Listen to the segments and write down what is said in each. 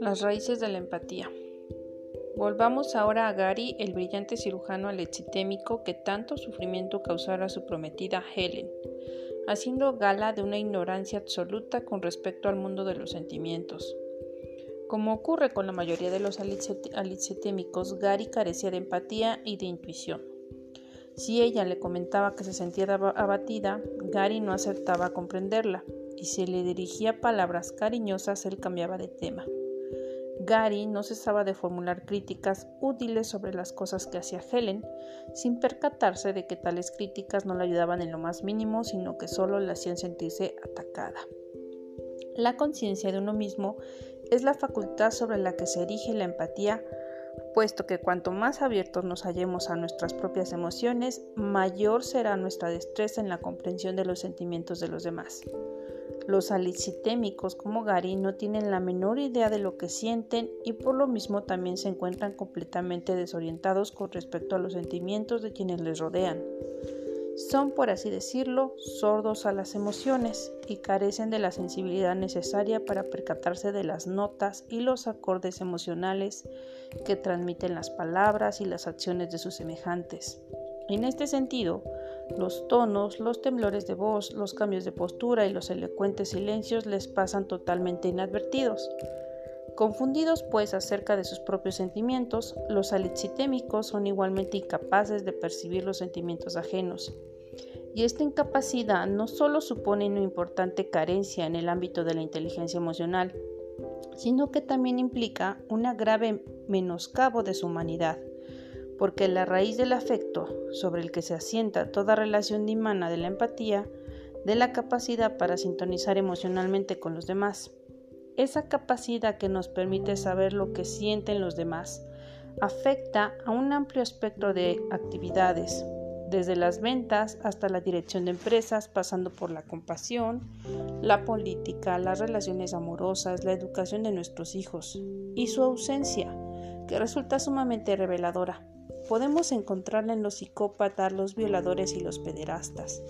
Las raíces de la empatía. Volvamos ahora a Gary, el brillante cirujano alexitémico que tanto sufrimiento causara a su prometida Helen, haciendo gala de una ignorancia absoluta con respecto al mundo de los sentimientos. Como ocurre con la mayoría de los alexitémicos, Gary carecía de empatía y de intuición. Si ella le comentaba que se sentía abatida, Gary no acertaba a comprenderla, y si le dirigía palabras cariñosas, él cambiaba de tema. Gary no cesaba de formular críticas útiles sobre las cosas que hacía Helen, sin percatarse de que tales críticas no la ayudaban en lo más mínimo, sino que solo la hacían sentirse atacada. La conciencia de uno mismo es la facultad sobre la que se erige la empatía, puesto que cuanto más abiertos nos hallemos a nuestras propias emociones, mayor será nuestra destreza en la comprensión de los sentimientos de los demás. Los alicitémicos como Gary no tienen la menor idea de lo que sienten y por lo mismo también se encuentran completamente desorientados con respecto a los sentimientos de quienes les rodean. Son, por así decirlo, sordos a las emociones y carecen de la sensibilidad necesaria para percatarse de las notas y los acordes emocionales que transmiten las palabras y las acciones de sus semejantes. En este sentido, los tonos, los temblores de voz, los cambios de postura y los elocuentes silencios les pasan totalmente inadvertidos. Confundidos pues acerca de sus propios sentimientos, los alexitémicos son igualmente incapaces de percibir los sentimientos ajenos. Y esta incapacidad no solo supone una importante carencia en el ámbito de la inteligencia emocional, sino que también implica una grave menoscabo de su humanidad porque la raíz del afecto, sobre el que se asienta toda relación dimana de la empatía, de la capacidad para sintonizar emocionalmente con los demás. Esa capacidad que nos permite saber lo que sienten los demás afecta a un amplio espectro de actividades, desde las ventas hasta la dirección de empresas, pasando por la compasión, la política, las relaciones amorosas, la educación de nuestros hijos y su ausencia, que resulta sumamente reveladora podemos encontrarla en los psicópatas, los violadores y los pederastas.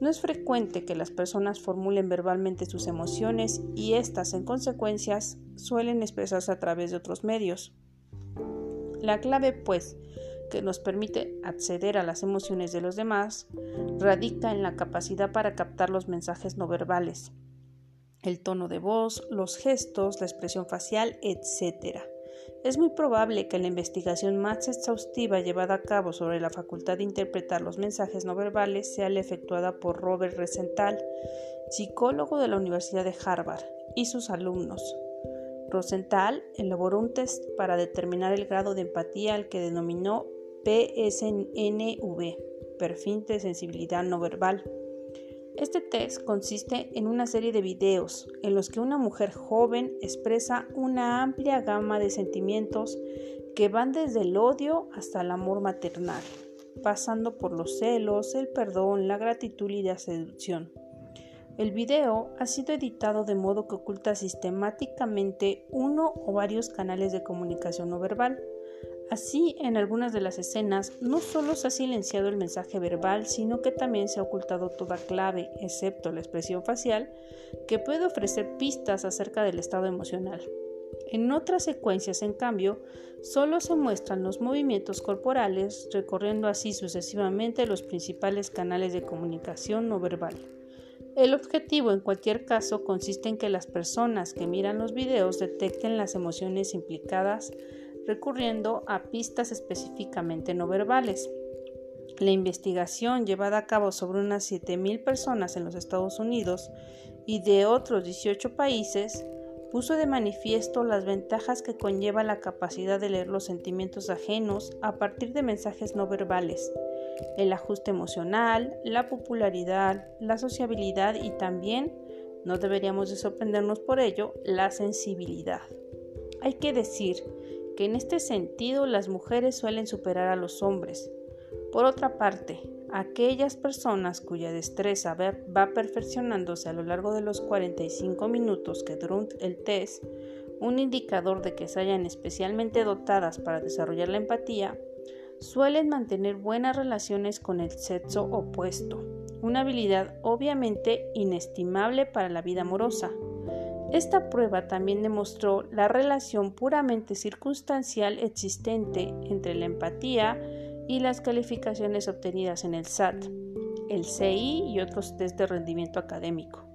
No es frecuente que las personas formulen verbalmente sus emociones y éstas, en consecuencias, suelen expresarse a través de otros medios. La clave, pues, que nos permite acceder a las emociones de los demás, radica en la capacidad para captar los mensajes no verbales, el tono de voz, los gestos, la expresión facial, etc. Es muy probable que la investigación más exhaustiva llevada a cabo sobre la facultad de interpretar los mensajes no verbales sea la efectuada por Robert Rosenthal, psicólogo de la Universidad de Harvard, y sus alumnos. Rosenthal elaboró un test para determinar el grado de empatía al que denominó PSNV, perfil de sensibilidad no verbal. Este test consiste en una serie de videos en los que una mujer joven expresa una amplia gama de sentimientos que van desde el odio hasta el amor maternal, pasando por los celos, el perdón, la gratitud y la seducción. El video ha sido editado de modo que oculta sistemáticamente uno o varios canales de comunicación no verbal Así, en algunas de las escenas, no solo se ha silenciado el mensaje verbal, sino que también se ha ocultado toda clave, excepto la expresión facial, que puede ofrecer pistas acerca del estado emocional. En otras secuencias, en cambio, solo se muestran los movimientos corporales, recorriendo así sucesivamente los principales canales de comunicación no verbal. El objetivo, en cualquier caso, consiste en que las personas que miran los videos detecten las emociones implicadas recurriendo a pistas específicamente no verbales. La investigación llevada a cabo sobre unas 7.000 personas en los Estados Unidos y de otros 18 países puso de manifiesto las ventajas que conlleva la capacidad de leer los sentimientos ajenos a partir de mensajes no verbales, el ajuste emocional, la popularidad, la sociabilidad y también, no deberíamos de sorprendernos por ello, la sensibilidad. Hay que decir en este sentido las mujeres suelen superar a los hombres. Por otra parte, aquellas personas cuya destreza va perfeccionándose a lo largo de los 45 minutos que duró el test, un indicador de que se hayan especialmente dotadas para desarrollar la empatía, suelen mantener buenas relaciones con el sexo opuesto, una habilidad obviamente inestimable para la vida amorosa. Esta prueba también demostró la relación puramente circunstancial existente entre la empatía y las calificaciones obtenidas en el SAT, el CI y otros test de rendimiento académico.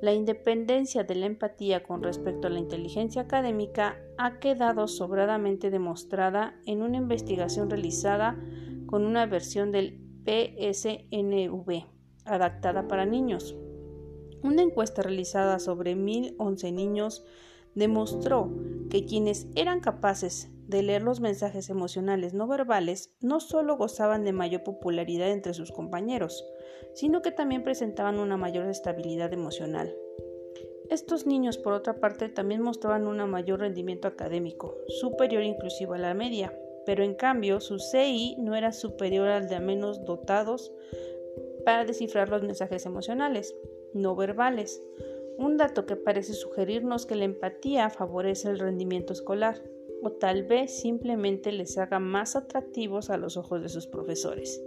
La independencia de la empatía con respecto a la inteligencia académica ha quedado sobradamente demostrada en una investigación realizada con una versión del PSNV adaptada para niños. Una encuesta realizada sobre 1.011 niños demostró que quienes eran capaces de leer los mensajes emocionales no verbales no solo gozaban de mayor popularidad entre sus compañeros, sino que también presentaban una mayor estabilidad emocional. Estos niños, por otra parte, también mostraban un mayor rendimiento académico, superior inclusive a la media, pero en cambio su CI no era superior al de menos dotados para descifrar los mensajes emocionales, no verbales, un dato que parece sugerirnos que la empatía favorece el rendimiento escolar, o tal vez simplemente les haga más atractivos a los ojos de sus profesores.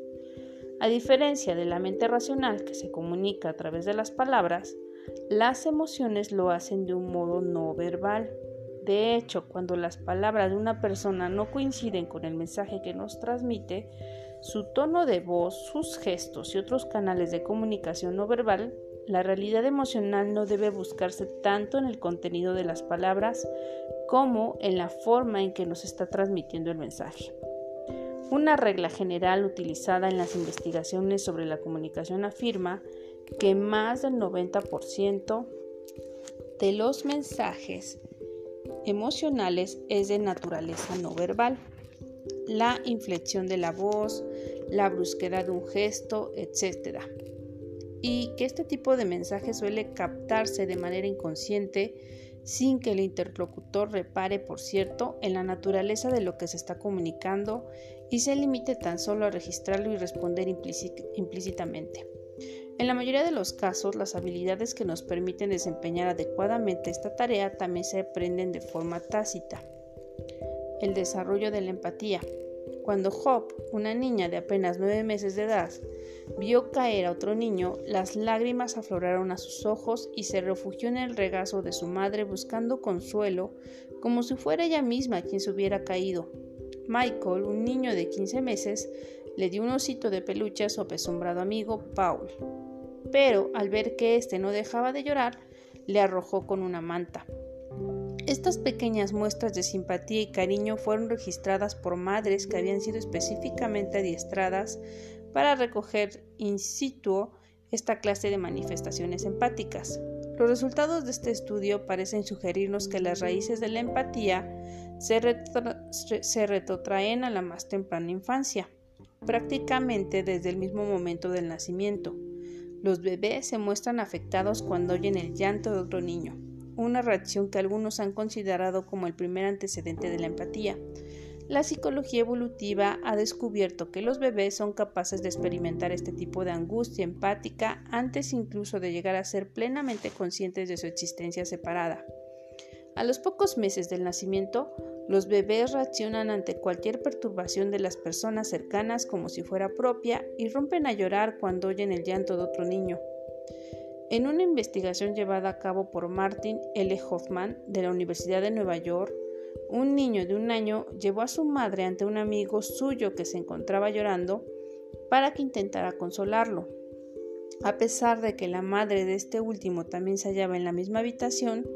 A diferencia de la mente racional que se comunica a través de las palabras, las emociones lo hacen de un modo no verbal. De hecho, cuando las palabras de una persona no coinciden con el mensaje que nos transmite, su tono de voz, sus gestos y otros canales de comunicación no verbal, la realidad emocional no debe buscarse tanto en el contenido de las palabras como en la forma en que nos está transmitiendo el mensaje. Una regla general utilizada en las investigaciones sobre la comunicación afirma que más del 90% de los mensajes emocionales es de naturaleza no verbal. La inflexión de la voz, la brusquedad de un gesto, etc. Y que este tipo de mensaje suele captarse de manera inconsciente sin que el interlocutor repare, por cierto, en la naturaleza de lo que se está comunicando y se limite tan solo a registrarlo y responder implícitamente. En la mayoría de los casos, las habilidades que nos permiten desempeñar adecuadamente esta tarea también se aprenden de forma tácita. El desarrollo de la empatía. Cuando Hop, una niña de apenas nueve meses de edad, vio caer a otro niño, las lágrimas afloraron a sus ojos y se refugió en el regazo de su madre buscando consuelo, como si fuera ella misma quien se hubiera caído. Michael, un niño de 15 meses, le dio un osito de peluche a su apesumbrado amigo Paul, pero al ver que éste no dejaba de llorar, le arrojó con una manta. Estas pequeñas muestras de simpatía y cariño fueron registradas por madres que habían sido específicamente adiestradas para recoger in situ esta clase de manifestaciones empáticas. Los resultados de este estudio parecen sugerirnos que las raíces de la empatía se, retrotraen a la más temprana infancia prácticamente desde el mismo momento del nacimiento. Los bebés se muestran afectados cuando oyen el llanto de otro niño, una reacción que algunos han considerado como el primer antecedente de la empatía. La psicología evolutiva ha descubierto que los bebés son capaces de experimentar este tipo de angustia empática antes incluso de llegar a ser plenamente conscientes de su existencia separada. A los pocos meses del nacimiento, los bebés reaccionan ante cualquier perturbación de las personas cercanas como si fuera propia y rompen a llorar cuando oyen el llanto de otro niño. En una investigación llevada a cabo por Martin L. Hoffman de la Universidad de Nueva York, un niño de un año llevó a su madre ante un amigo suyo que se encontraba llorando para que intentara consolarlo. A pesar de que la madre de este último también se hallaba en la misma habitación,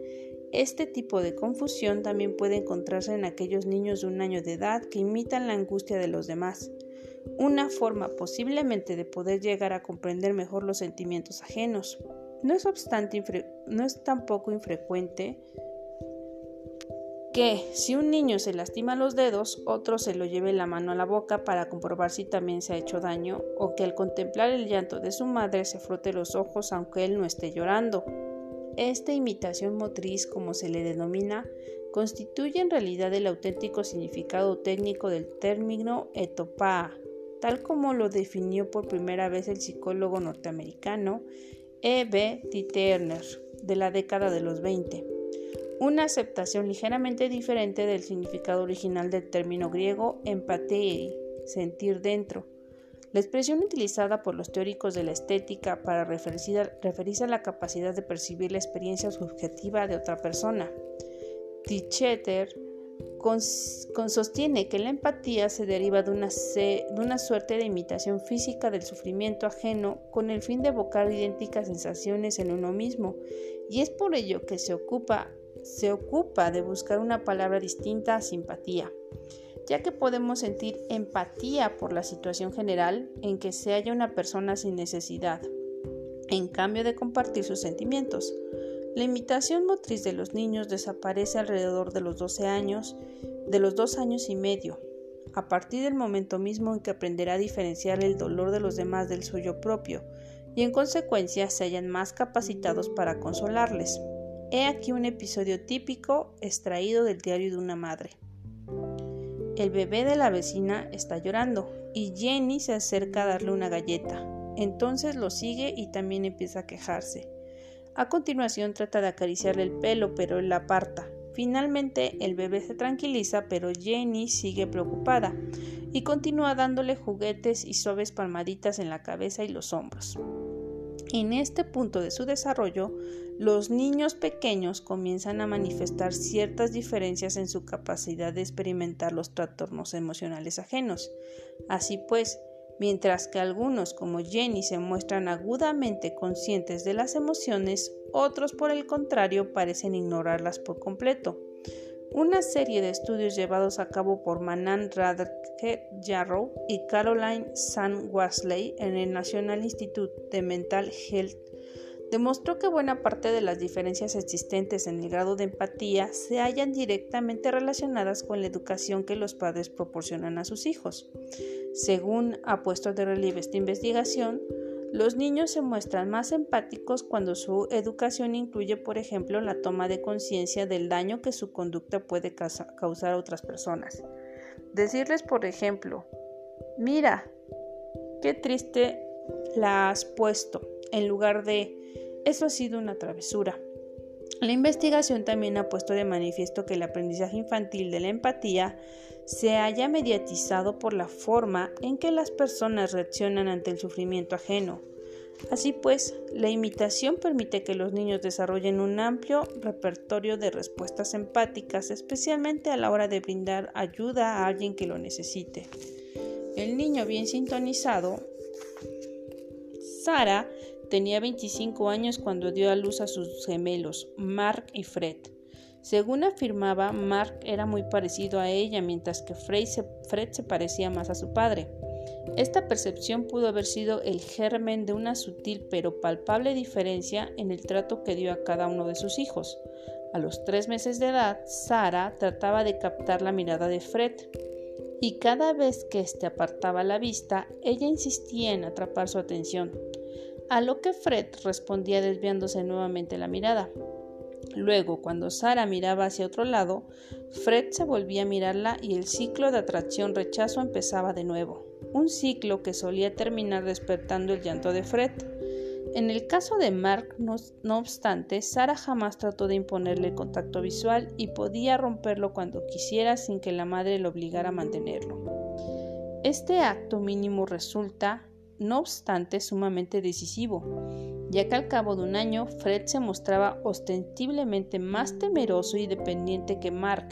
este tipo de confusión también puede encontrarse en aquellos niños de un año de edad que imitan la angustia de los demás, una forma posiblemente de poder llegar a comprender mejor los sentimientos ajenos. No es obstante, no es tampoco infrecuente que si un niño se lastima los dedos, otro se lo lleve la mano a la boca para comprobar si también se ha hecho daño, o que al contemplar el llanto de su madre se frote los ojos aunque él no esté llorando. Esta imitación motriz, como se le denomina, constituye en realidad el auténtico significado técnico del término etopaa, tal como lo definió por primera vez el psicólogo norteamericano E. B. De la década de los 20. Una aceptación ligeramente diferente del significado original del término griego empatei, sentir dentro. La expresión utilizada por los teóricos de la estética para referirse a la capacidad de percibir la experiencia subjetiva de otra persona. Sostiene que la empatía se deriva de una, de una suerte de imitación física del sufrimiento ajeno con el fin de evocar idénticas sensaciones en uno mismo, y es por ello que se ocupa, se ocupa de buscar una palabra distinta a simpatía, ya que podemos sentir empatía por la situación general en que se halla una persona sin necesidad, en cambio de compartir sus sentimientos. La imitación motriz de los niños desaparece alrededor de los 12 años, de los dos años y medio, a partir del momento mismo en que aprenderá a diferenciar el dolor de los demás del suyo propio, y en consecuencia se hallan más capacitados para consolarles. He aquí un episodio típico extraído del diario de una madre. El bebé de la vecina está llorando y Jenny se acerca a darle una galleta. Entonces lo sigue y también empieza a quejarse. A continuación trata de acariciarle el pelo, pero él la aparta. Finalmente el bebé se tranquiliza, pero Jenny sigue preocupada y continúa dándole juguetes y suaves palmaditas en la cabeza y los hombros. En este punto de su desarrollo, los niños pequeños comienzan a manifestar ciertas diferencias en su capacidad de experimentar los trastornos emocionales ajenos. Así pues, Mientras que algunos, como Jenny, se muestran agudamente conscientes de las emociones, otros, por el contrario, parecen ignorarlas por completo. Una serie de estudios llevados a cabo por Manan Radke Yarrow y Caroline San Wasley en el National Institute de Mental Health demostró que buena parte de las diferencias existentes en el grado de empatía se hallan directamente relacionadas con la educación que los padres proporcionan a sus hijos. Según ha puesto de relieve esta investigación, los niños se muestran más empáticos cuando su educación incluye, por ejemplo, la toma de conciencia del daño que su conducta puede causar a otras personas. Decirles, por ejemplo, mira, qué triste la has puesto, en lugar de eso ha sido una travesura. La investigación también ha puesto de manifiesto que el aprendizaje infantil de la empatía se haya mediatizado por la forma en que las personas reaccionan ante el sufrimiento ajeno. Así pues, la imitación permite que los niños desarrollen un amplio repertorio de respuestas empáticas, especialmente a la hora de brindar ayuda a alguien que lo necesite. El niño bien sintonizado, Sara, Tenía 25 años cuando dio a luz a sus gemelos, Mark y Fred. Según afirmaba, Mark era muy parecido a ella, mientras que Fred se, parecía más a su padre. Esta percepción pudo haber sido el germen de una sutil pero palpable diferencia en el trato que dio a cada uno de sus hijos. A los tres meses de edad, Sara trataba de captar la mirada de Fred, y cada vez que éste apartaba la vista, ella insistía en atrapar su atención a lo que Fred respondía desviándose nuevamente la mirada. Luego, cuando Sara miraba hacia otro lado, Fred se volvía a mirarla y el ciclo de atracción-rechazo empezaba de nuevo, un ciclo que solía terminar despertando el llanto de Fred. En el caso de Mark, no, obstante, Sara jamás trató de imponerle contacto visual y podía romperlo cuando quisiera sin que la madre lo obligara a mantenerlo. Este acto mínimo resulta no obstante sumamente decisivo, ya que al cabo de un año Fred se mostraba ostensiblemente más temeroso y dependiente que Mark,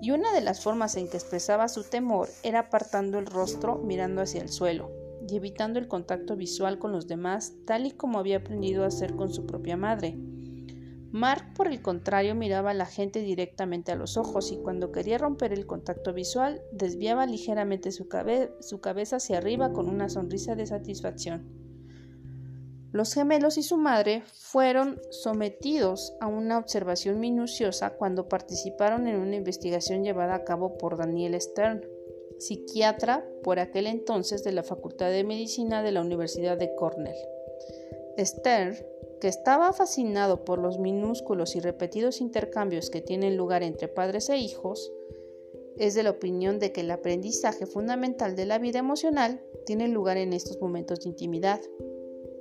y una de las formas en que expresaba su temor era apartando el rostro mirando hacia el suelo y evitando el contacto visual con los demás tal y como había aprendido a hacer con su propia madre. Mark, por el contrario, miraba a la gente directamente a los ojos y cuando quería romper el contacto visual, desviaba ligeramente su, cabeza hacia arriba con una sonrisa de satisfacción. Los gemelos y su madre fueron sometidos a una observación minuciosa cuando participaron en una investigación llevada a cabo por Daniel Stern, psiquiatra por aquel entonces de la Facultad de Medicina de la Universidad de Cornell. Stern que estaba fascinado por los minúsculos y repetidos intercambios que tienen lugar entre padres e hijos, es de la opinión de que el aprendizaje fundamental de la vida emocional tiene lugar en estos momentos de intimidad.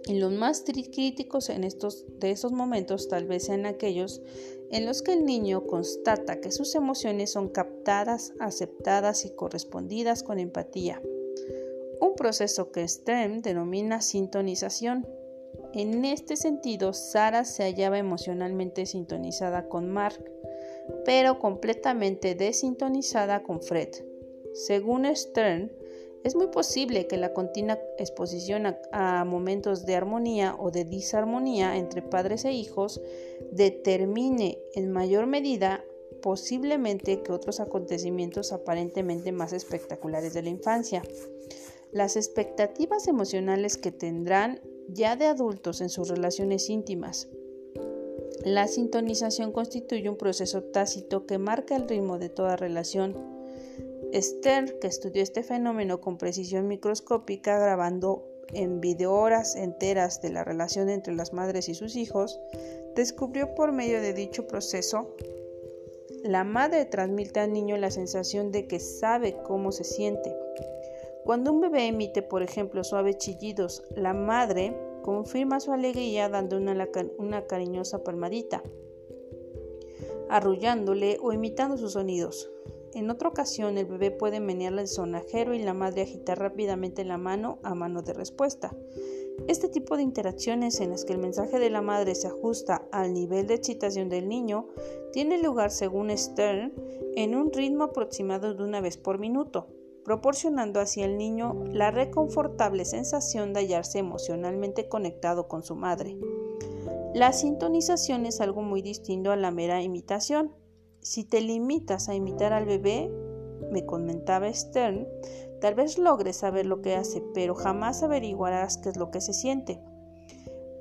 Y los más críticos en estos, de estos momentos tal vez sean aquellos en los que el niño constata que sus emociones son captadas, aceptadas y correspondidas con empatía. Un proceso que Stern denomina sintonización. En este sentido, Sara se hallaba emocionalmente sintonizada con Mark, pero completamente desintonizada con Fred. Según Stern, es muy posible que la continua exposición a, momentos de armonía o de disarmonía entre padres e hijos determine en mayor medida posiblemente que otros acontecimientos aparentemente más espectaculares de la infancia. Las expectativas emocionales que tendrán ya de adultos en sus relaciones íntimas. La sintonización constituye un proceso tácito que marca el ritmo de toda relación Esther, que estudió este fenómeno con precisión microscópica, grabando en video horas enteras de la relación entre las madres y sus hijos, descubrió por medio de dicho proceso la madre transmite al niño la sensación de que sabe cómo se siente. Cuando un bebé emite, por ejemplo, suaves chillidos, la madre confirma su alegría dando una, una cariñosa palmadita, arrullándole o imitando sus sonidos. En otra ocasión, el bebé puede menear el sonajero y la madre agitar rápidamente la mano a mano de respuesta. Este tipo de interacciones en las que el mensaje de la madre se ajusta al nivel de excitación del niño tiene lugar, según Stern, en un ritmo aproximado de una vez por minuto, proporcionando así al niño la reconfortable sensación de hallarse emocionalmente conectado con su madre. La sintonización es algo muy distinto a la mera imitación. Si te limitas a imitar al bebé, me comentaba Stern, tal vez logres saber lo que hace, pero jamás averiguarás qué es lo que se siente.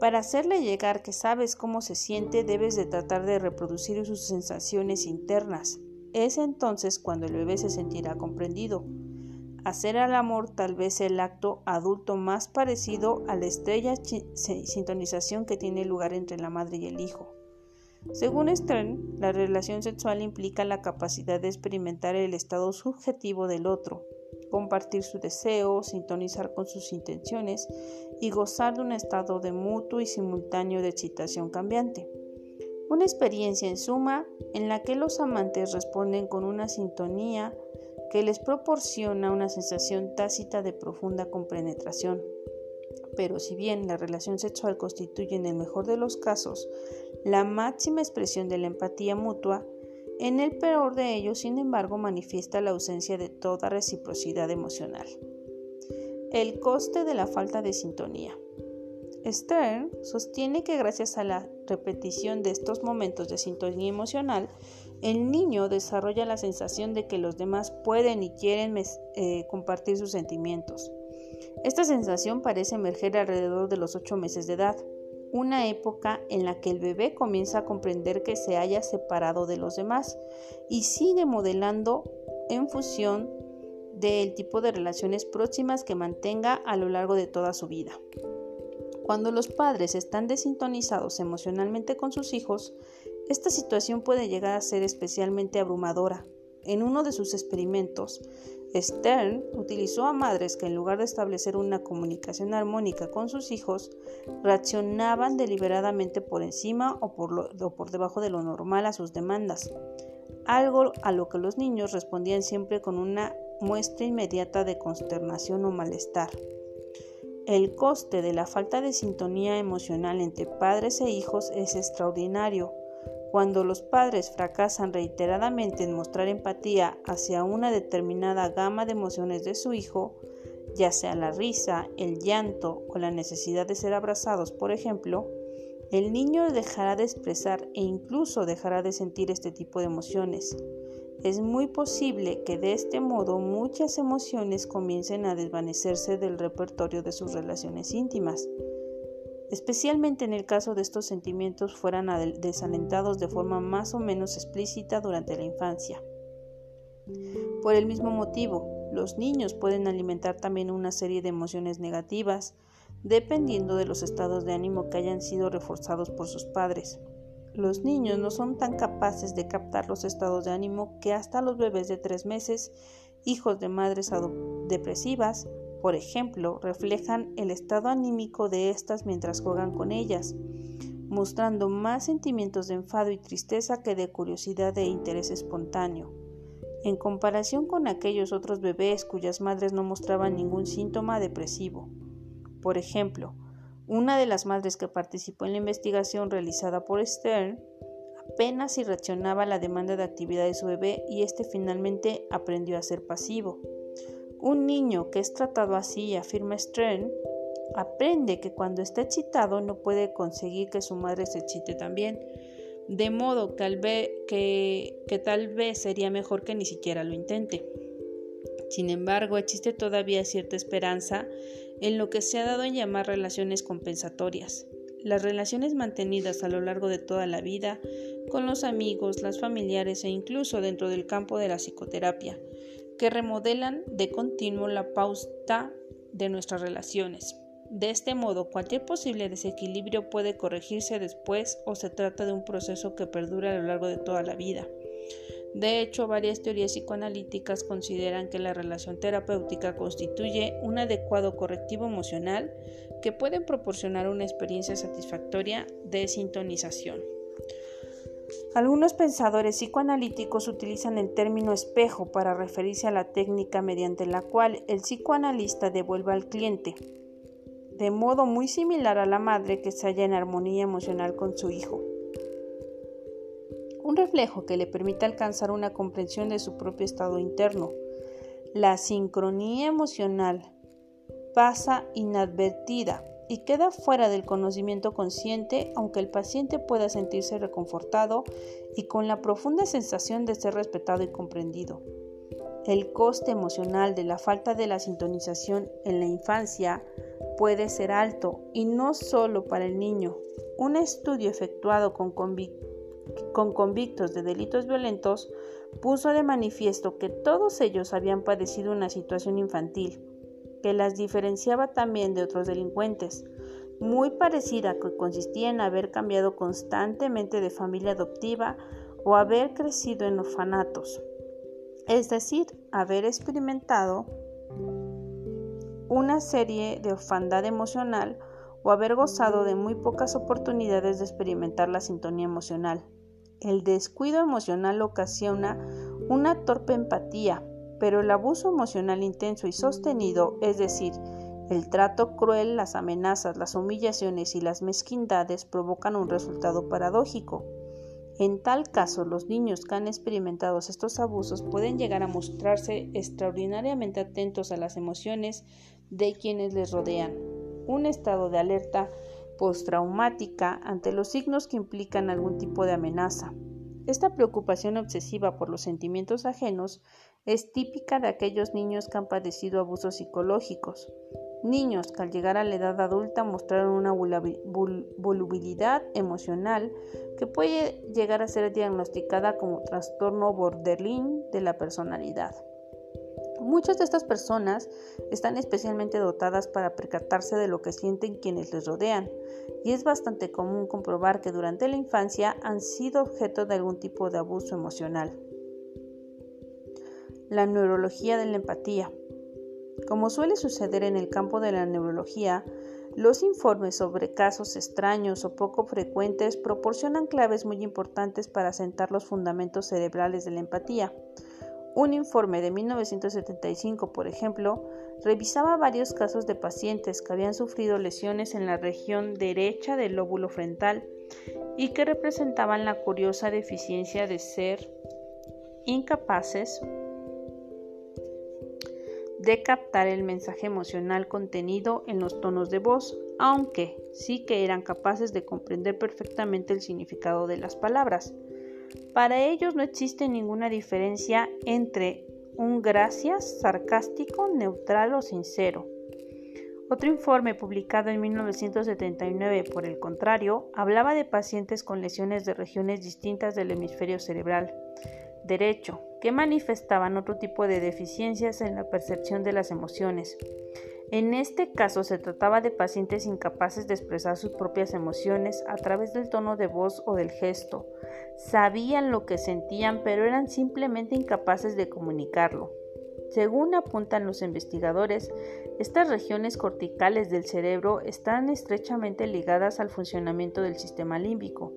Para hacerle llegar que sabes cómo se siente, debes de tratar de reproducir sus sensaciones internas. Es entonces cuando el bebé se sentirá comprendido. Hacer al amor tal vez el acto adulto más parecido a la estrella sintonización que tiene lugar entre la madre y el hijo. Según Stern, la relación sexual implica la capacidad de experimentar el estado subjetivo del otro, compartir su deseo, sintonizar con sus intenciones y gozar de un estado de mutuo y simultáneo de excitación cambiante. Una experiencia en suma en la que los amantes responden con una sintonía que les proporciona una sensación tácita de profunda compenetración. Pero si bien la relación sexual constituye en el mejor de los casos la máxima expresión de la empatía mutua, en el peor de ellos, sin embargo, manifiesta la ausencia de toda reciprocidad emocional. El coste de la falta de sintonía. Stern sostiene que gracias a la repetición de estos momentos de sintonía emocional, el niño desarrolla la sensación de que los demás pueden y quieren eh, compartir sus sentimientos. Esta sensación parece emerger alrededor de los ocho meses de edad una época en la que el bebé comienza a comprender que se haya separado de los demás y sigue modelando en función del tipo de relaciones próximas que mantenga a lo largo de toda su vida. Cuando los padres están desintonizados emocionalmente con sus hijos, esta situación puede llegar a ser especialmente abrumadora. En uno de sus experimentos, Stern utilizó a madres que en lugar de establecer una comunicación armónica con sus hijos, reaccionaban deliberadamente por encima o por, debajo de lo normal a sus demandas, algo a lo que los niños respondían siempre con una muestra inmediata de consternación o malestar. El coste de la falta de sintonía emocional entre padres e hijos es extraordinario cuando los padres fracasan reiteradamente en mostrar empatía hacia una determinada gama de emociones de su hijo, ya sea la risa, el llanto o la necesidad de ser abrazados, por ejemplo, el niño dejará de expresar e incluso dejará de sentir este tipo de emociones. Es muy posible que de este modo muchas emociones comiencen a desvanecerse del repertorio de sus relaciones íntimas especialmente en el caso de estos sentimientos fueran desalentados de forma más o menos explícita durante la infancia. Por el mismo motivo, los niños pueden alimentar también una serie de emociones negativas, dependiendo de los estados de ánimo que hayan sido reforzados por sus padres. Los niños no son tan capaces de captar los estados de ánimo que hasta los bebés de tres meses, hijos de madres depresivas, por ejemplo, reflejan el estado anímico de estas mientras juegan con ellas. mostrando más sentimientos de enfado y tristeza que de curiosidad e interés espontáneo. En comparación con aquellos otros bebés cuyas madres no mostraban ningún síntoma depresivo. Por ejemplo, una de las madres que participó en la investigación realizada por Stern apenas si reaccionaba a la demanda de actividad de su bebé y éste finalmente aprendió a ser pasivo. Un niño que es tratado así, afirma Stern, aprende que cuando está excitado no puede conseguir que su madre se excite también, de modo que, que tal vez sería mejor que ni siquiera lo intente. Sin embargo, existe todavía cierta esperanza en lo que se ha dado en llamar relaciones compensatorias. Las relaciones mantenidas a lo largo de toda la vida con los amigos, las familiares e incluso dentro del campo de la psicoterapia, que remodelan de continuo la pauta de nuestras relaciones. De este modo, cualquier posible desequilibrio puede corregirse después o se trata de un proceso que perdura a lo largo de toda la vida. De hecho, varias teorías psicoanalíticas consideran que la relación terapéutica constituye un adecuado correctivo emocional que puede proporcionar una experiencia satisfactoria de sintonización. Algunos pensadores psicoanalíticos utilizan el término espejo para referirse a la técnica mediante la cual el psicoanalista devuelve al cliente de modo muy similar a la madre que se halla en armonía emocional con su hijo. Un reflejo que le permite alcanzar una comprensión de su propio estado interno. La sincronía emocional pasa inadvertida y queda fuera del conocimiento consciente, aunque el paciente pueda sentirse reconfortado y con la profunda sensación de ser respetado y comprendido. El coste emocional de la falta de la sintonización en la infancia puede ser alto y no solo para el niño. Un estudio efectuado con, con convictos de delitos violentos puso de manifiesto que todos ellos habían padecido una situación infantil, que las diferenciaba también de otros delincuentes, muy parecida que consistía en haber cambiado constantemente de familia adoptiva o haber crecido en orfanatos, es decir, haber experimentado una serie de orfandad emocional o haber gozado de muy pocas oportunidades de experimentar la sintonía emocional. El descuido emocional ocasiona una torpe empatía, pero el abuso emocional intenso y sostenido, es decir, el trato cruel, las amenazas, las humillaciones y las mezquindades provocan un resultado paradójico. En tal caso, los niños que han experimentado estos abusos pueden llegar a mostrarse extraordinariamente atentos a las emociones de quienes les rodean. Un estado de alerta postraumática ante los signos que implican algún tipo de amenaza. Esta preocupación obsesiva por los sentimientos ajenos es típica de aquellos niños que han padecido abusos psicológicos. Niños que al llegar a la edad adulta mostraron una volubilidad emocional que puede llegar a ser diagnosticada como trastorno borderline de la personalidad. Muchas de estas personas están especialmente dotadas para percatarse de lo que sienten quienes les rodean, y es bastante común comprobar que durante la infancia han sido objeto de algún tipo de abuso emocional. La neurología de la empatía. Como suele suceder en el campo de la neurología, los informes sobre casos extraños o poco frecuentes proporcionan claves muy importantes para sentar los fundamentos cerebrales de la empatía. Un informe de 1975, por ejemplo, revisaba varios casos de pacientes que habían sufrido lesiones en la región derecha del lóbulo frontal y que representaban la curiosa deficiencia de ser incapaces de captar el mensaje emocional contenido en los tonos de voz, aunque sí que eran capaces de comprender perfectamente el significado de las palabras. Para ellos no existe ninguna diferencia entre un gracias sarcástico, neutral o sincero. Otro informe publicado en 1979, por el contrario, hablaba de pacientes con lesiones de regiones distintas del hemisferio cerebral derecho, que manifestaban otro tipo de deficiencias en la percepción de las emociones. En este caso se trataba de pacientes incapaces de expresar sus propias emociones a través del tono de voz o del gesto. Sabían lo que sentían, pero eran simplemente incapaces de comunicarlo. Según apuntan los investigadores, Estas regiones corticales del cerebro están estrechamente ligadas al funcionamiento del sistema límbico.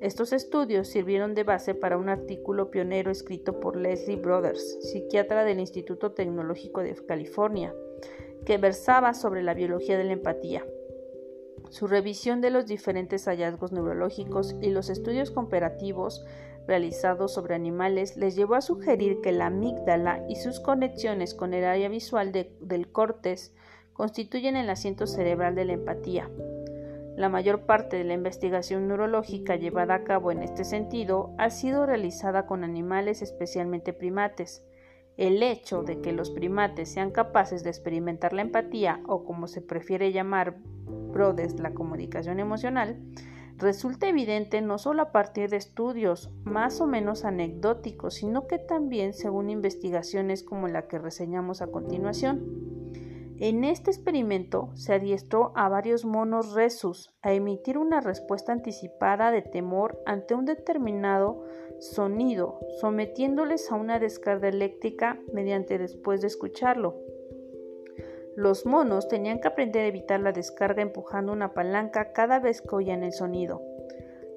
Estos estudios sirvieron de base para un artículo pionero escrito por Leslie Brothers, psiquiatra del Instituto Tecnológico de California, que versaba sobre la biología de la empatía. Su revisión de los diferentes hallazgos neurológicos y los estudios comparativos realizados sobre animales les llevó a sugerir que la amígdala y sus conexiones con el área visual del córtex constituyen el asiento cerebral de la empatía. La mayor parte de la investigación neurológica llevada a cabo en este sentido ha sido realizada con animales, especialmente primates. El hecho de que los primates sean capaces de experimentar la empatía o como se prefiere llamar Brodes la comunicación emocional resulta evidente no solo a partir de estudios más o menos anecdóticos, sino que también según investigaciones como la que reseñamos a continuación. En este experimento se adiestró a varios monos resus a emitir una respuesta anticipada de temor ante un determinado sonido, sometiéndoles a una descarga eléctrica mediante después de escucharlo. Los monos tenían que aprender a evitar la descarga empujando una palanca cada vez que oían el sonido.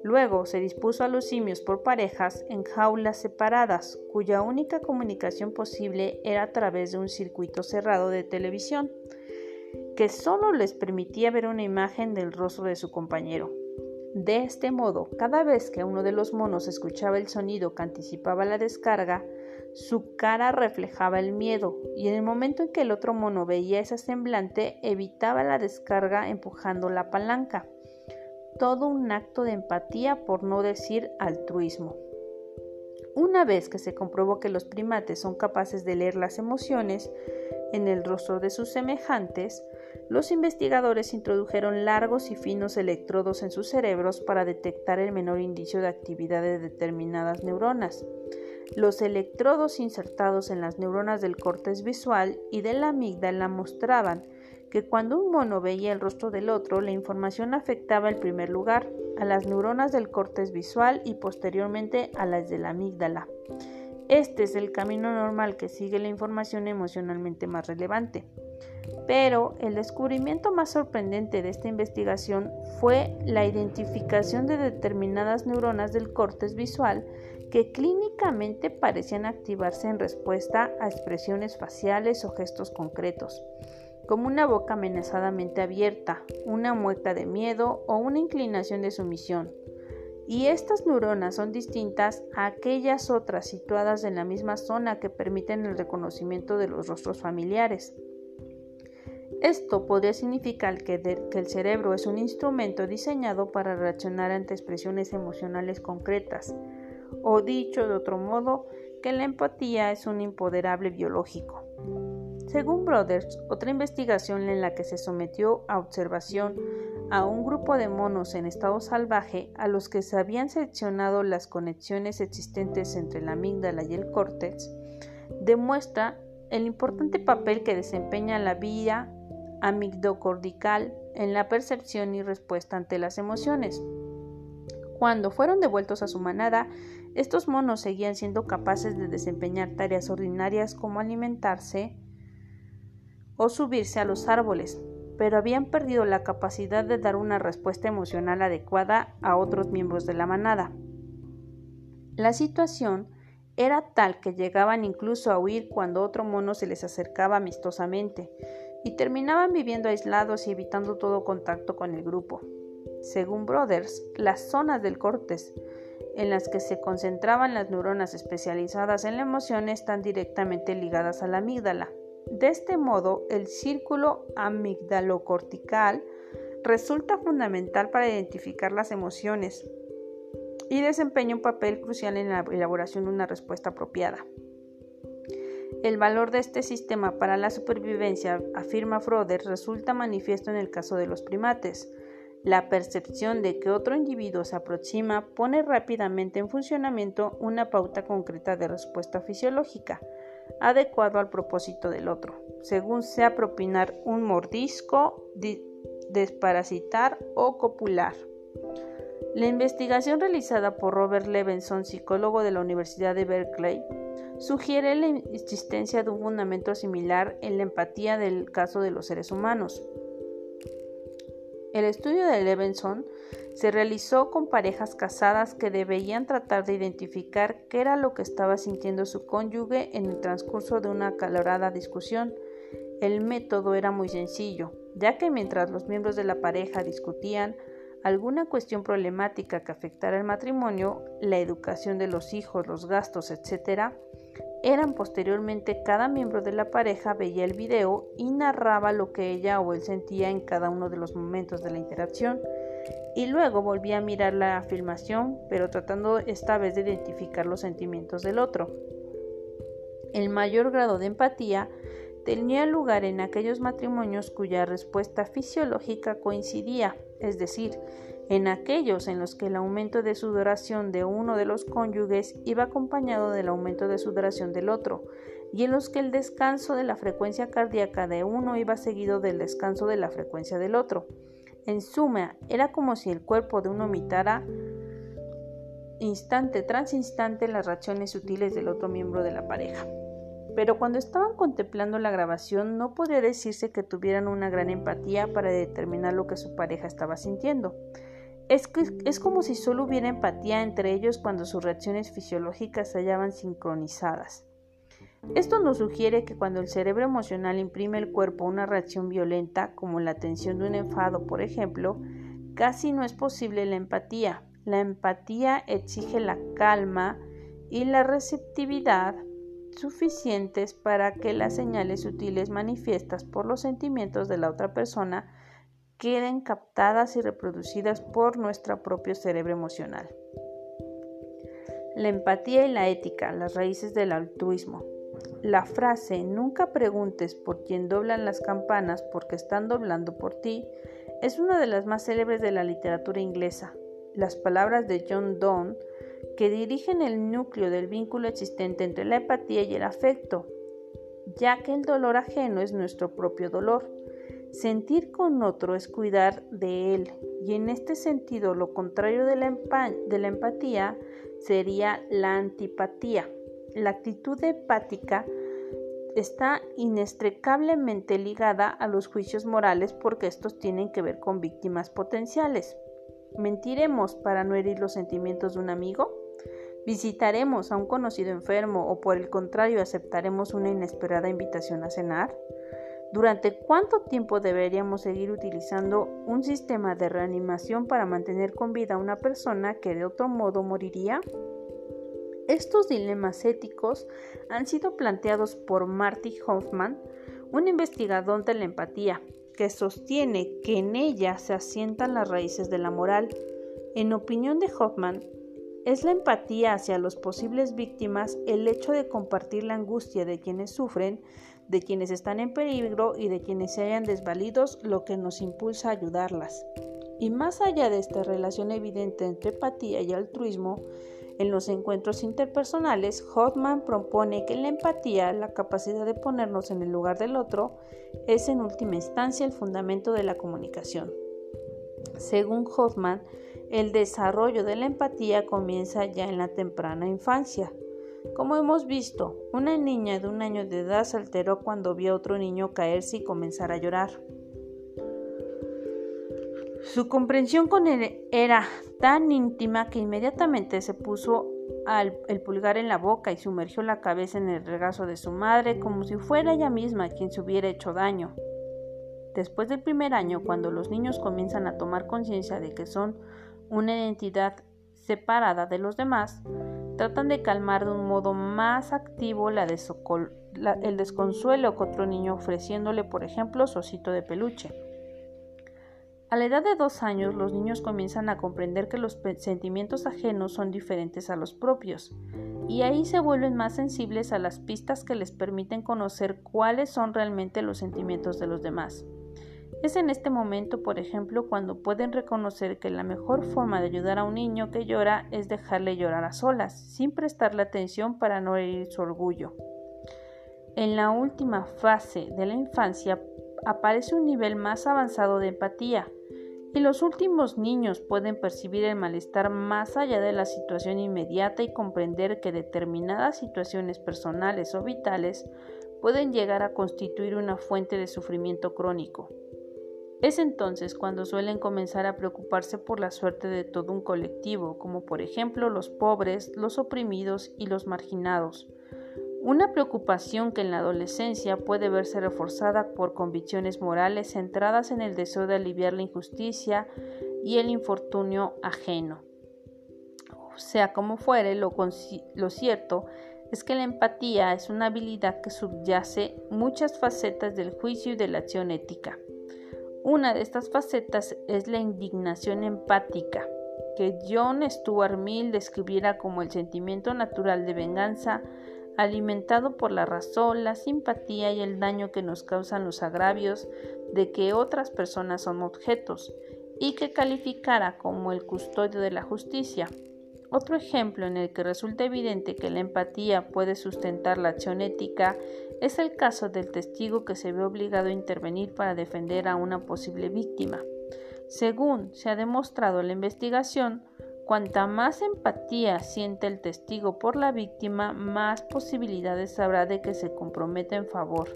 Luego se dispuso a los simios por parejas en jaulas separadas, cuya única comunicación posible era a través de un circuito cerrado de televisión, que solo les permitía ver una imagen del rostro de su compañero. De este modo, cada vez que uno de los monos escuchaba el sonido que anticipaba la descarga, su cara reflejaba el miedo y en el momento en que el otro mono veía ese semblante evitaba la descarga empujando la palanca. Todo un acto de empatía por no decir altruismo. Una vez que se comprobó que los primates son capaces de leer las emociones en el rostro de sus semejantes, los investigadores introdujeron largos y finos electrodos en sus cerebros para detectar el menor indicio de actividad de determinadas neuronas. Los electrodos insertados en las neuronas del cortes visual y de la amígdala mostraban que cuando un mono veía el rostro del otro, la información afectaba en primer lugar a las neuronas del cortes visual y posteriormente a las de la amígdala. Este es el camino normal que sigue la información emocionalmente más relevante. Pero el descubrimiento más sorprendente de esta investigación fue la identificación de determinadas neuronas del cortes visual que clínicamente parecían activarse en respuesta a expresiones faciales o gestos concretos, como una boca amenazadamente abierta, una mueca de miedo o una inclinación de sumisión. Y estas neuronas son distintas a aquellas otras situadas en la misma zona que permiten el reconocimiento de los rostros familiares. Esto podría significar que, que, el cerebro es un instrumento diseñado para reaccionar ante expresiones emocionales concretas, o dicho de otro modo, que la empatía es un impoderable biológico. Según Brothers, otra investigación en la que se sometió a observación a un grupo de monos en estado salvaje a los que se habían seleccionado las conexiones existentes entre la amígdala y el córtex, demuestra el importante papel que desempeña la vía amigdocortical en la percepción y respuesta ante las emociones. Cuando fueron devueltos a su manada, estos monos seguían siendo capaces de desempeñar tareas ordinarias como alimentarse o subirse a los árboles, pero habían perdido la capacidad de dar una respuesta emocional adecuada a otros miembros de la manada. La situación era tal que llegaban incluso a huir cuando otro mono se les acercaba amistosamente, y terminaban viviendo aislados y evitando todo contacto con el grupo. Según Brothers, las zonas del cortes en las que se concentraban las neuronas especializadas en la emoción están directamente ligadas a la amígdala. De este modo, el círculo amigdalocortical resulta fundamental para identificar las emociones y desempeña un papel crucial en la elaboración de una respuesta apropiada. El valor de este sistema para la supervivencia, afirma Froder, resulta manifiesto en el caso de los primates. La percepción de que otro individuo se aproxima pone rápidamente en funcionamiento una pauta concreta de respuesta fisiológica, adecuado al propósito del otro, según sea propinar un mordisco, desparasitar o copular. La investigación realizada por Robert Levenson, psicólogo de la Universidad de Berkeley, sugiere la existencia de un fundamento similar en la empatía del caso de los seres humanos. El estudio de Levenson se realizó con parejas casadas que debían tratar de identificar qué era lo que estaba sintiendo su cónyuge en el transcurso de una acalorada discusión. El método era muy sencillo, ya que mientras los miembros de la pareja discutían alguna cuestión problemática que afectara el matrimonio, la educación de los hijos, los gastos, etc., eran posteriormente cada miembro de la pareja veía el video y narraba lo que ella o él sentía en cada uno de los momentos de la interacción y luego volvía a mirar la filmación pero tratando esta vez de identificar los sentimientos del otro. El mayor grado de empatía tenía lugar en aquellos matrimonios cuya respuesta fisiológica coincidía, es decir, en aquellos en los que el aumento de sudoración de uno de los cónyuges iba acompañado del aumento de sudoración del otro, y en los que el descanso de la frecuencia cardíaca de uno iba seguido del descanso de la frecuencia del otro. En suma, era como si el cuerpo de uno imitara instante tras instante las reacciones sutiles del otro miembro de la pareja. Pero cuando estaban contemplando la grabación no podría decirse que tuvieran una gran empatía para determinar lo que su pareja estaba sintiendo. Es, es como si solo hubiera empatía entre ellos cuando sus reacciones fisiológicas se hallaban sincronizadas. Esto nos sugiere que cuando el cerebro emocional imprime al cuerpo una reacción violenta, como la tensión de un enfado, por ejemplo, casi no es posible la empatía. La empatía exige la calma y la receptividad suficientes para que las señales sutiles manifiestas por los sentimientos de la otra persona queden captadas y reproducidas por nuestro propio cerebro emocional. La empatía y la ética, las raíces del altruismo. La frase nunca preguntes por quién doblan las campanas porque están doblando por ti es una de las más célebres de la literatura inglesa. Las palabras de John Donne que dirigen el núcleo del vínculo existente entre la empatía y el afecto, ya que el dolor ajeno es nuestro propio dolor. Sentir con otro es cuidar de él, y en este sentido lo contrario de la, empatía sería la antipatía. La actitud empática está inextricablemente ligada a los juicios morales porque estos tienen que ver con víctimas potenciales. ¿Mentiremos para no herir los sentimientos de un amigo? ¿Visitaremos a un conocido enfermo o por el contrario aceptaremos una inesperada invitación a cenar? ¿Durante cuánto tiempo deberíamos seguir utilizando un sistema de reanimación para mantener con vida a una persona que de otro modo moriría? Estos dilemas éticos han sido planteados por Marty Hoffman, un investigador de la empatía, que sostiene que en ella se asientan las raíces de la moral. En opinión de Hoffman, es la empatía hacia los posibles víctimas el hecho de compartir la angustia de quienes sufren de quienes están en peligro y de quienes se hayan desvalidos, lo que nos impulsa a ayudarlas. Y más allá de esta relación evidente entre empatía y altruismo, en los encuentros interpersonales, Hoffman propone que la empatía, la capacidad de ponernos en el lugar del otro, es en última instancia el fundamento de la comunicación. Según Hoffman, el desarrollo de la empatía comienza ya en la temprana infancia. Como hemos visto, una niña de un año de edad se alteró cuando vio a otro niño caerse y comenzar a llorar. Su comprensión con él era tan íntima que inmediatamente se puso el pulgar en la boca y sumergió la cabeza en el regazo de su madre como si fuera ella misma quien se hubiera hecho daño. Después del primer año, cuando los niños comienzan a tomar conciencia de que son una identidad separada de los demás, tratan de calmar de un modo más activo el desconsuelo que otro niño ofreciéndole, por ejemplo, su osito de peluche. A la edad de dos años, los niños comienzan a comprender que los sentimientos ajenos son diferentes a los propios, y ahí se vuelven más sensibles a las pistas que les permiten conocer cuáles son realmente los sentimientos de los demás. Es en este momento, por ejemplo, cuando pueden reconocer que la mejor forma de ayudar a un niño que llora es dejarle llorar a solas, sin prestarle atención para no herir su orgullo. En la última fase de la infancia aparece un nivel más avanzado de empatía. Y los últimos niños pueden percibir el malestar más allá de la situación inmediata y comprender que determinadas situaciones personales o vitales pueden llegar a constituir una fuente de sufrimiento crónico. Es entonces cuando suelen comenzar a preocuparse por la suerte de todo un colectivo, como por ejemplo los pobres, los oprimidos y los marginados. Una preocupación que en la adolescencia puede verse reforzada por convicciones morales centradas en el deseo de aliviar la injusticia y el infortunio ajeno. Sea como fuere, lo, lo cierto es que la empatía es una habilidad que subyace muchas facetas del juicio y de la acción ética. Una de estas facetas es la indignación empática, que John Stuart Mill describiera como el sentimiento natural de venganza alimentado por la razón, la simpatía y el daño que nos causan los agravios de que otras personas son objetos, y que calificara como el custodio de la justicia. Otro ejemplo en el que resulta evidente que la empatía puede sustentar la acción ética es el caso del testigo que se ve obligado a intervenir para defender a una posible víctima. Según se ha demostrado en la investigación, cuanta más empatía siente el testigo por la víctima, más posibilidades habrá de que se comprometa en favor.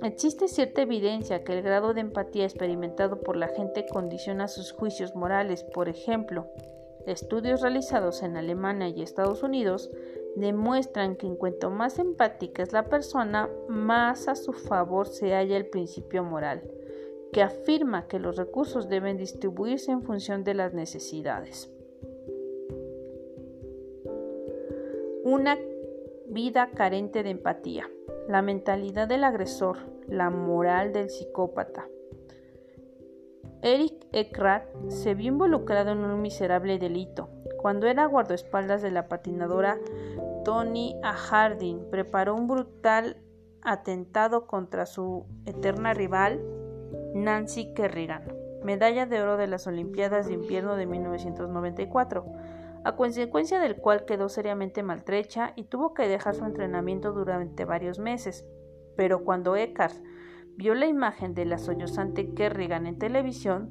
Existe cierta evidencia que el grado de empatía experimentado por la gente condiciona sus juicios morales. Por ejemplo, estudios realizados en Alemania y Estados Unidos demuestran que en cuanto más empática es la persona, más a su favor se halla el principio moral, que afirma que los recursos deben distribuirse en función de las necesidades. Una vida carente de empatía, la mentalidad del agresor, la moral del psicópata. Eric Eckrat se vio involucrado en un miserable delito. Cuando era guardaespaldas de la patinadora Tony A. Harding preparó un brutal atentado contra su eterna rival Nancy Kerrigan, medalla de oro de las Olimpiadas de Invierno de 1994, a consecuencia del cual quedó seriamente maltrecha y tuvo que dejar su entrenamiento durante varios meses. Pero cuando Eckhart vio la imagen de la sollozante Kerrigan en televisión,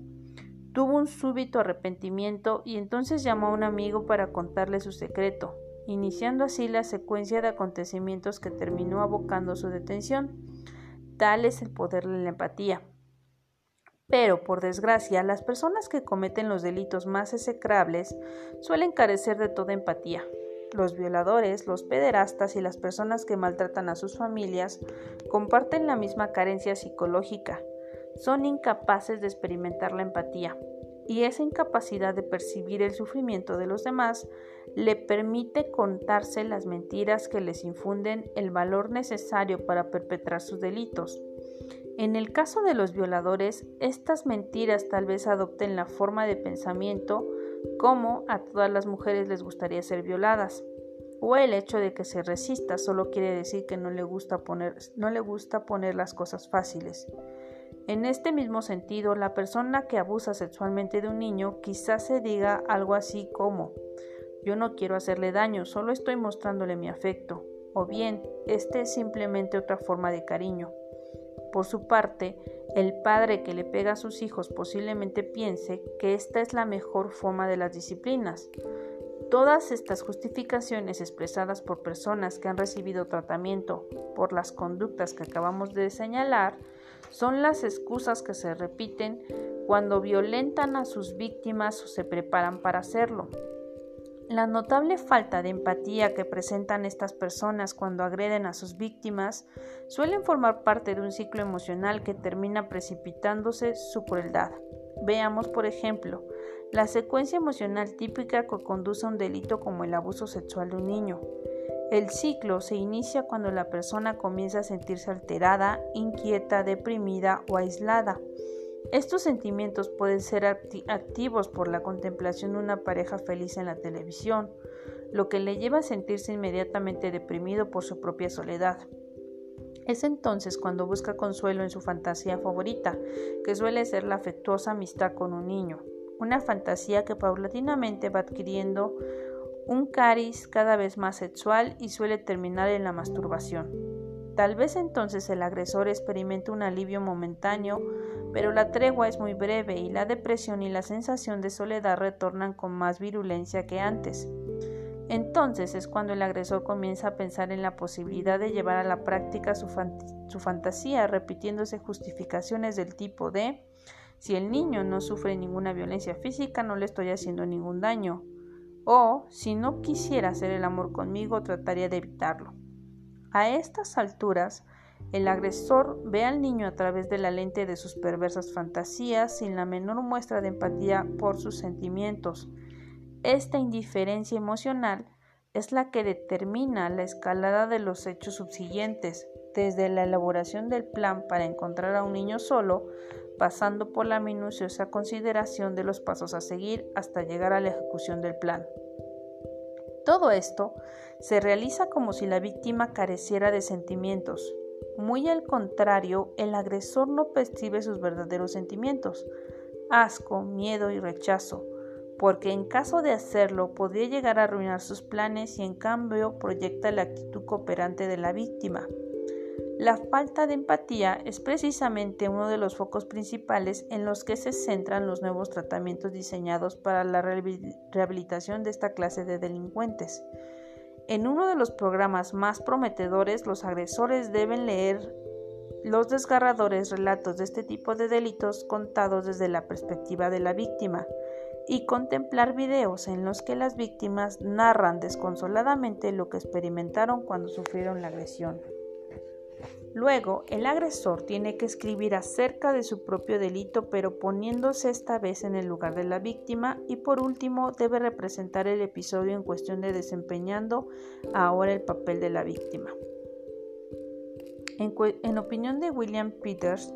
tuvo un súbito arrepentimiento y entonces llamó a un amigo para contarle su secreto, iniciando así la secuencia de acontecimientos que terminó abocando su detención. Tal es el poder de la empatía. Pero, por desgracia, las personas que cometen los delitos más execrables suelen carecer de toda empatía. Los violadores, los pederastas y las personas que maltratan a sus familias comparten la misma carencia psicológica. Son incapaces de experimentar la empatía, y esa incapacidad de percibir el sufrimiento de los demás le permite contarse las mentiras que les infunden el valor necesario para perpetrar sus delitos. En el caso de los violadores, estas mentiras tal vez adopten la forma de pensamiento como a todas las mujeres les gustaría ser violadas, o el hecho de que se resista solo quiere decir que no le gusta poner, no le gusta poner las cosas fáciles. En este mismo sentido, la persona que abusa sexualmente de un niño quizás se diga algo así como yo no quiero hacerle daño, solo estoy mostrándole mi afecto, o bien este es simplemente otra forma de cariño. Por su parte, el padre que le pega a sus hijos posiblemente piense que esta es la mejor forma de las disciplinas. Todas estas justificaciones expresadas por personas que han recibido tratamiento por las conductas que acabamos de señalar son las excusas que se repiten cuando violentan a sus víctimas o se preparan para hacerlo. La notable falta de empatía que presentan estas personas cuando agreden a sus víctimas suelen formar parte de un ciclo emocional que termina precipitándose su crueldad. Veamos, por ejemplo, la secuencia emocional típica que conduce a un delito como el abuso sexual de un niño. El ciclo se inicia cuando la persona comienza a sentirse alterada, inquieta, deprimida o aislada. Estos sentimientos pueden ser activos por la contemplación de una pareja feliz en la televisión, lo que le lleva a sentirse inmediatamente deprimido por su propia soledad. Es entonces cuando busca consuelo en su fantasía favorita, que suele ser la afectuosa amistad con un niño, una fantasía que paulatinamente va adquiriendo un cariz cada vez más sexual y suele terminar en la masturbación. Tal vez entonces el agresor experimente un alivio momentáneo, pero la tregua es muy breve y la depresión y la sensación de soledad retornan con más virulencia que antes. Entonces es cuando el agresor comienza a pensar en la posibilidad de llevar a la práctica su, fantasía, repitiéndose justificaciones del tipo de si el niño no sufre ninguna violencia física no le estoy haciendo ningún daño, o si no quisiera hacer el amor conmigo trataría de evitarlo. A estas alturas, el agresor ve al niño a través de la lente de sus perversas fantasías sin la menor muestra de empatía por sus sentimientos, esta indiferencia emocional es la que determina la escalada de los hechos subsiguientes, desde la elaboración del plan para encontrar a un niño solo, pasando por la minuciosa consideración de los pasos a seguir hasta llegar a la ejecución del plan. Todo esto se realiza como si la víctima careciera de sentimientos. Muy al contrario, el agresor no percibe sus verdaderos sentimientos, asco, miedo y rechazo, porque en caso de hacerlo podría llegar a arruinar sus planes y en cambio proyecta la actitud cooperante de la víctima. La falta de empatía es precisamente uno de los focos principales en los que se centran los nuevos tratamientos diseñados para la rehabilitación de esta clase de delincuentes. En uno de los programas más prometedores, los agresores deben leer los desgarradores relatos de este tipo de delitos contados desde la perspectiva de la víctima, y contemplar videos en los que las víctimas narran desconsoladamente lo que experimentaron cuando sufrieron la agresión. Luego, el agresor tiene que escribir acerca de su propio delito, pero poniéndose esta vez en el lugar de la víctima, y por último debe representar el episodio en cuestión de desempeñando ahora el papel de la víctima. En, en opinión de William Peters,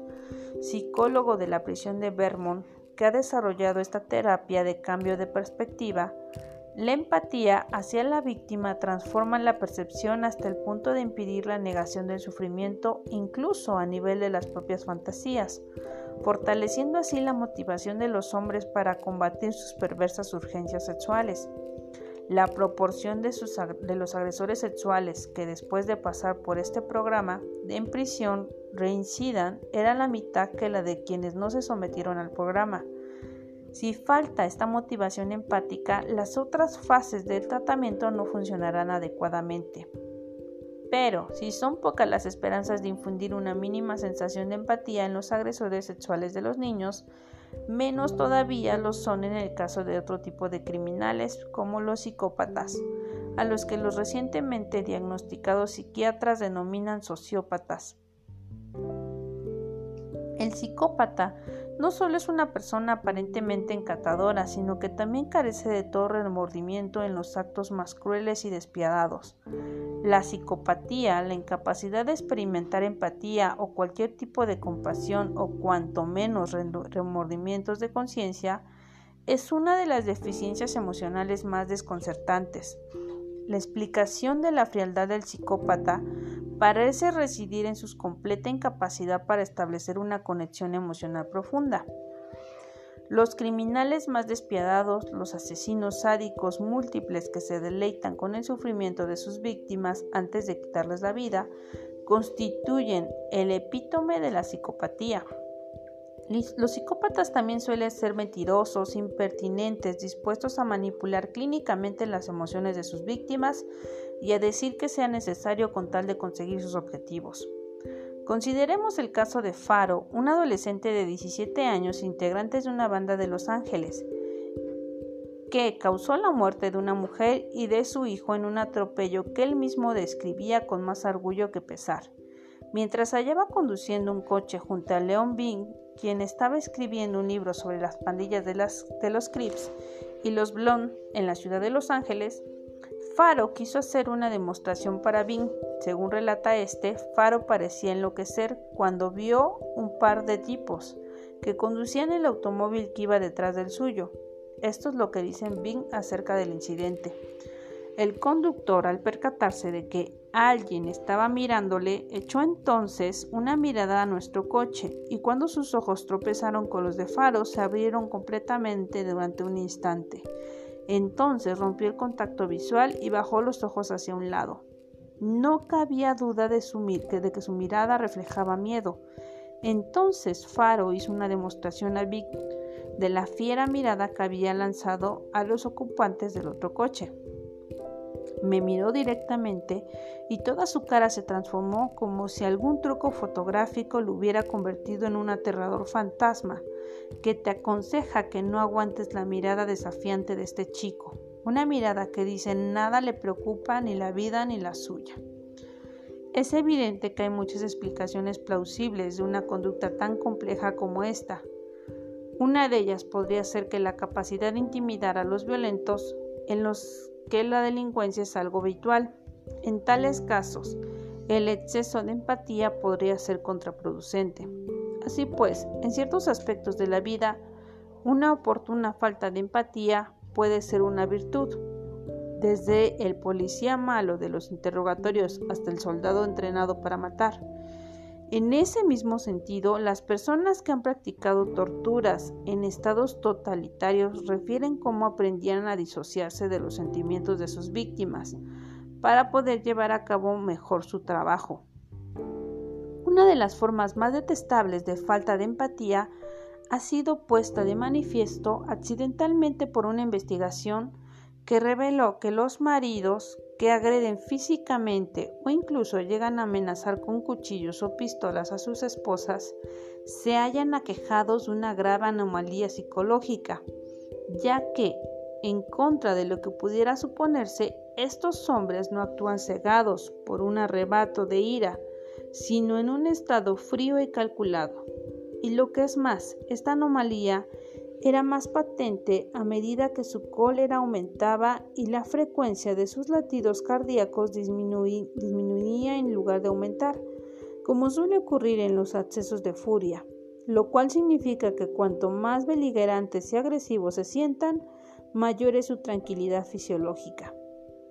psicólogo de la prisión de Vermont, que ha desarrollado esta terapia de cambio de perspectiva, la empatía hacia la víctima transforma la percepción hasta el punto de impedir la negación del sufrimiento incluso a nivel de las propias fantasías, fortaleciendo así la motivación de los hombres para combatir sus perversas urgencias sexuales. La proporción de, los agresores sexuales que después de pasar por este programa en prisión reincidan era la mitad que la de quienes no se sometieron al programa. Si falta esta motivación empática, las otras fases del tratamiento no funcionarán adecuadamente. Pero si son pocas las esperanzas de infundir una mínima sensación de empatía en los agresores sexuales de los niños, menos todavía lo son en el caso de otro tipo de criminales como los psicópatas, a los que los recientemente diagnosticados psiquiatras denominan sociópatas. El psicópata no solo es una persona aparentemente encantadora, sino que también carece de todo remordimiento en los actos más crueles y despiadados. La psicopatía, la incapacidad de experimentar empatía o cualquier tipo de compasión o cuanto menos remordimientos de conciencia, es una de las deficiencias emocionales más desconcertantes. La explicación de la frialdad del psicópata parece residir en su completa incapacidad para establecer una conexión emocional profunda. Los criminales más despiadados, los asesinos sádicos múltiples que se deleitan con el sufrimiento de sus víctimas antes de quitarles la vida, constituyen el epítome de la psicopatía. Los psicópatas también suelen ser mentirosos, impertinentes, dispuestos a manipular clínicamente las emociones de sus víctimas y a decir que sea necesario con tal de conseguir sus objetivos. Consideremos el caso de Faro, un adolescente de 17 años, integrante de una banda de Los Ángeles, que causó la muerte de una mujer y de su hijo en un atropello que él mismo describía con más orgullo que pesar. Mientras hallaba conduciendo un coche junto a Leon Bing, quien estaba escribiendo un libro sobre las pandillas de, los Crips y los Blonde en la ciudad de Los Ángeles, Faro quiso hacer una demostración para Bing. Según relata este, Faro parecía enloquecer cuando vio un par de tipos que conducían el automóvil que iba detrás del suyo. Esto es lo que dicen Bing acerca del incidente. El conductor, al percatarse de que alguien estaba mirándole, echó entonces una mirada a nuestro coche y cuando sus ojos tropezaron con los de Faro se abrieron completamente durante un instante. Entonces rompió el contacto visual y bajó los ojos hacia un lado. No cabía duda de, que su mirada reflejaba miedo. Entonces Faro hizo una demostración a Vic de la fiera mirada que había lanzado a los ocupantes del otro coche. Me miró directamente y toda su cara se transformó como si algún truco fotográfico lo hubiera convertido en un aterrador fantasma que te aconseja que no aguantes la mirada desafiante de este chico, una mirada que dice nada le preocupa ni la vida ni la suya. Es evidente que hay muchas explicaciones plausibles de una conducta tan compleja como esta. Una de ellas podría ser que la capacidad de intimidar a los violentos en los que la delincuencia es algo habitual. En tales casos, el exceso de empatía podría ser contraproducente. Así pues, en ciertos aspectos de la vida, una oportuna falta de empatía puede ser una virtud. Desde el policía malo de los interrogatorios hasta el soldado entrenado para matar. En ese mismo sentido, las personas que han practicado torturas en estados totalitarios refieren cómo aprendían a disociarse de los sentimientos de sus víctimas para poder llevar a cabo mejor su trabajo. Una de las formas más detestables de falta de empatía ha sido puesta de manifiesto accidentalmente por una investigación que reveló que los maridos que agreden físicamente o incluso llegan a amenazar con cuchillos o pistolas a sus esposas se hallan aquejados de una grave anomalía psicológica, ya que, en contra de lo que pudiera suponerse, estos hombres no actúan cegados por un arrebato de ira, sino en un estado frío y calculado. Y lo que es más, esta anomalía era más patente a medida que su cólera aumentaba y la frecuencia de sus latidos cardíacos disminuía en lugar de aumentar, como suele ocurrir en los accesos de furia, lo cual significa que cuanto más beligerantes y agresivos se sientan, mayor es su tranquilidad fisiológica.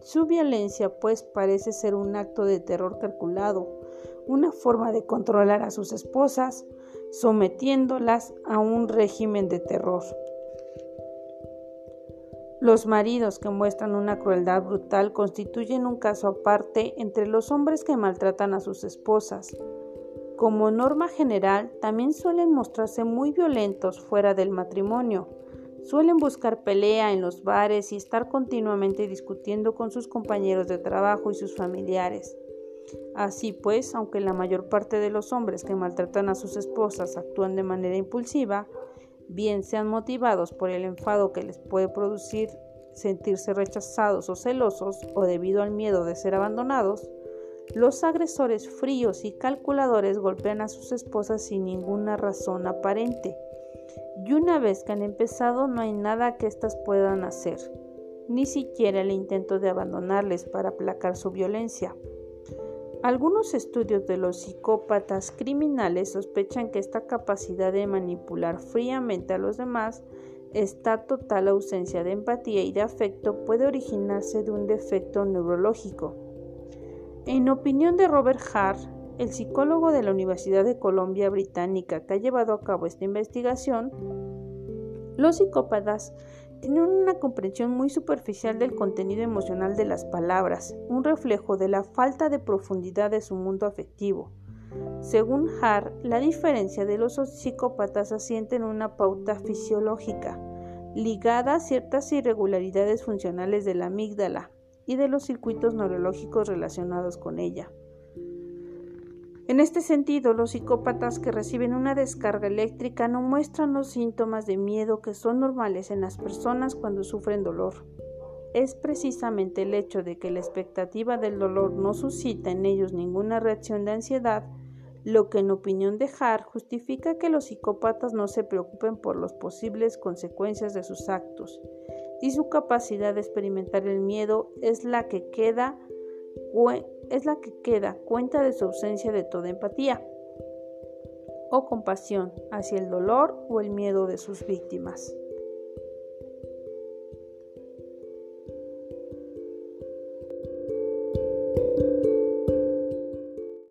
Su violencia, pues, parece ser un acto de terror calculado, una forma de controlar a sus esposas, sometiéndolas a un régimen de terror. Los maridos que muestran una crueldad brutal constituyen un caso aparte entre los hombres que maltratan a sus esposas. Como norma general, también suelen mostrarse muy violentos fuera del matrimonio. Suelen buscar pelea en los bares y estar continuamente discutiendo con sus compañeros de trabajo y sus familiares. Así pues, aunque la mayor parte de los hombres que maltratan a sus esposas actúan de manera impulsiva, bien sean motivados por el enfado que les puede producir sentirse rechazados o celosos o debido al miedo de ser abandonados, los agresores fríos y calculadores golpean a sus esposas sin ninguna razón aparente. Y una vez que han empezado no hay nada que éstas puedan hacer, ni siquiera el intento de abandonarles para aplacar su violencia. Algunos estudios de los psicópatas criminales sospechan que esta capacidad de manipular fríamente a los demás, esta total ausencia de empatía y de afecto puede originarse de un defecto neurológico. En opinión de Robert Hart, el psicólogo de la Universidad de Columbia Británica que ha llevado a cabo esta investigación, los psicópatas tienen una comprensión muy superficial del contenido emocional de las palabras, un reflejo de la falta de profundidad de su mundo afectivo. Según Hart, la diferencia de los psicópatas asienta en una pauta fisiológica, ligada a ciertas irregularidades funcionales de la amígdala y de los circuitos neurológicos relacionados con ella. En este sentido, los psicópatas que reciben una descarga eléctrica no muestran los síntomas de miedo que son normales en las personas cuando sufren dolor. Es precisamente el hecho de que la expectativa del dolor no suscita en ellos ninguna reacción de ansiedad lo que en opinión de Hart justifica que los psicópatas no se preocupen por las posibles consecuencias de sus actos, y su capacidad de experimentar el miedo es la que queda es la que queda cuenta de su ausencia de toda empatía o compasión hacia el dolor o el miedo de sus víctimas.